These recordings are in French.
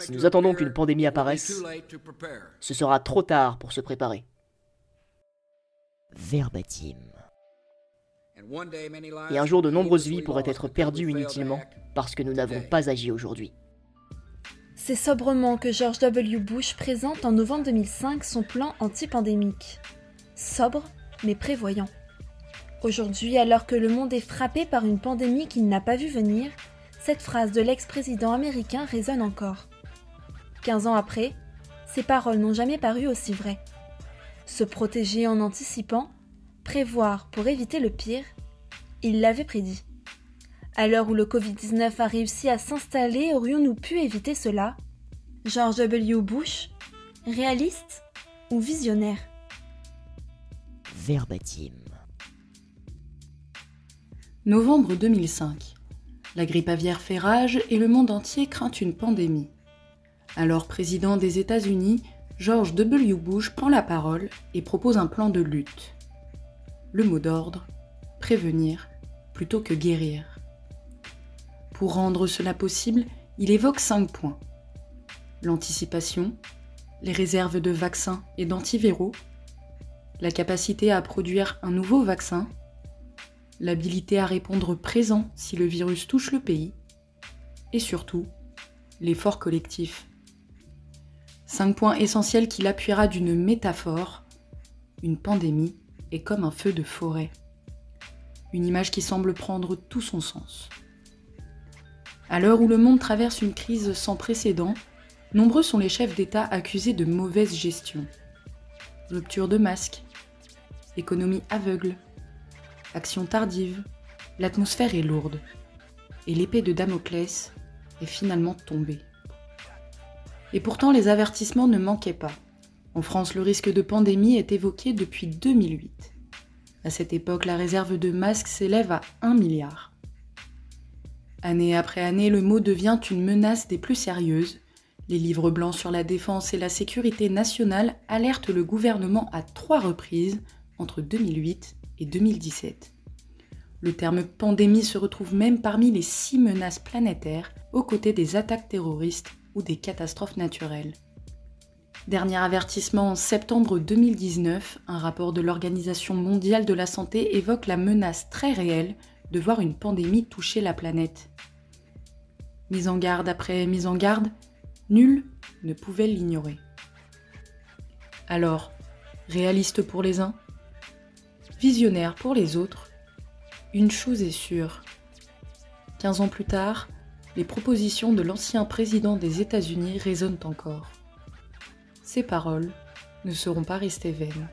Si nous attendons qu'une pandémie apparaisse, ce sera trop tard pour se préparer. Verbatim. Et un jour, de nombreuses vies pourraient être perdues inutilement parce que nous n'avons pas agi aujourd'hui. C'est sobrement que George W. Bush présente en novembre 2005 son plan anti-pandémique. Sobre, mais prévoyant. Aujourd'hui, alors que le monde est frappé par une pandémie qu'il n'a pas vu venir, cette phrase de l'ex-président américain résonne encore. 15 ans après, ces paroles n'ont jamais paru aussi vraies. Se protéger en anticipant, prévoir pour éviter le pire, il l'avait prédit. À l'heure où le Covid-19 a réussi à s'installer, aurions-nous pu éviter cela? George W. Bush Réaliste ou visionnaire? Verbatim. Novembre 2005. La grippe aviaire fait rage et le monde entier craint une pandémie. Alors président des États-Unis, George W. Bush prend la parole et propose un plan de lutte. Le mot d'ordre, prévenir plutôt que guérir. Pour rendre cela possible, il évoque cinq points. L'anticipation, les réserves de vaccins et d'antiviraux, la capacité à produire un nouveau vaccin, l'habilité à répondre présent si le virus touche le pays, et surtout, l'effort collectif. Cinq points essentiels qu'il appuiera d'une métaphore. Une pandémie est comme un feu de forêt. Une image qui semble prendre tout son sens. À l'heure où le monde traverse une crise sans précédent, nombreux sont les chefs d'État accusés de mauvaise gestion. Rupture de masques, économie aveugle, action tardive, l'atmosphère est lourde, et l'épée de Damoclès est finalement tombée. Et pourtant les avertissements ne manquaient pas. En France, le risque de pandémie est évoqué depuis 2008. À cette époque, la réserve de masques s'élève à 1 milliard. Année après année, le mot devient une menace des plus sérieuses. Les livres blancs sur la défense et la sécurité nationale alertent le gouvernement à trois reprises entre 2008 et 2017. Le terme pandémie se retrouve même parmi les six menaces planétaires aux côtés des attaques terroristes ou des catastrophes naturelles. Dernier avertissement en septembre 2019, un rapport de l'Organisation mondiale de la santé évoque la menace très réelle de voir une pandémie toucher la planète. Mise en garde après mise en garde, nul ne pouvait l'ignorer. Alors, réaliste pour les uns, visionnaire pour les autres, une chose est sûre. 15 ans plus tard, les propositions de l'ancien président des États-Unis résonnent encore. Ces paroles ne seront pas restées vaines.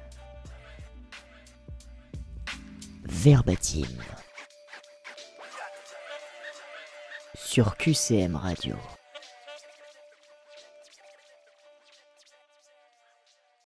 Verbatim. Sur QCM Radio.